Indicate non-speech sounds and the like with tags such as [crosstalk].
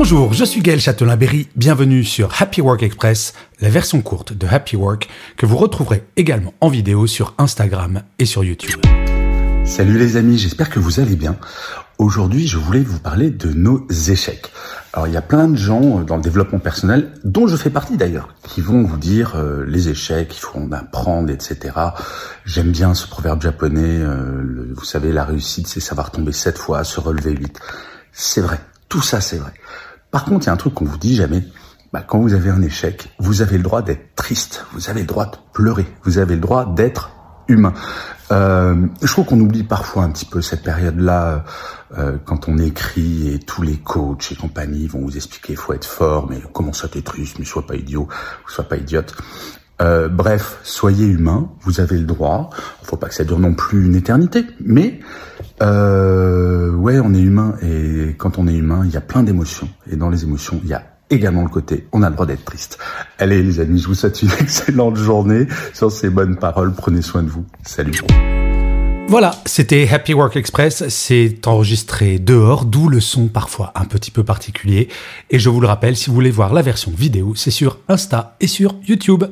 Bonjour, je suis Gaël Châtelain-Berry, bienvenue sur Happy Work Express, la version courte de Happy Work que vous retrouverez également en vidéo sur Instagram et sur YouTube. Salut les amis, j'espère que vous allez bien. Aujourd'hui, je voulais vous parler de nos échecs. Alors, il y a plein de gens dans le développement personnel, dont je fais partie d'ailleurs, qui vont vous dire euh, les échecs, il faut en apprendre, etc. J'aime bien ce proverbe japonais, euh, vous savez, la réussite, c'est savoir tomber sept fois, se relever huit. C'est vrai, tout ça c'est vrai. Par contre, il y a un truc qu'on vous dit jamais. Bah, quand vous avez un échec, vous avez le droit d'être triste, vous avez le droit de pleurer, vous avez le droit d'être humain. Euh, je trouve qu'on oublie parfois un petit peu cette période-là euh, quand on écrit et tous les coachs et compagnie vont vous expliquer il faut être fort, mais comment ça t'es triste, mais sois pas idiot, sois pas idiote. Euh, bref, soyez humain, vous avez le droit. Faut pas que ça dure non plus une éternité, mais euh, ouais, on est humain et quand on est humain, il y a plein d'émotions et dans les émotions, il y a également le côté on a le droit d'être triste. Allez les amis, je vous souhaite une [laughs] excellente journée sur ces bonnes paroles. Prenez soin de vous. Salut. Voilà, c'était Happy Work Express. C'est enregistré dehors, d'où le son parfois un petit peu particulier. Et je vous le rappelle, si vous voulez voir la version vidéo, c'est sur Insta et sur YouTube.